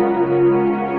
Música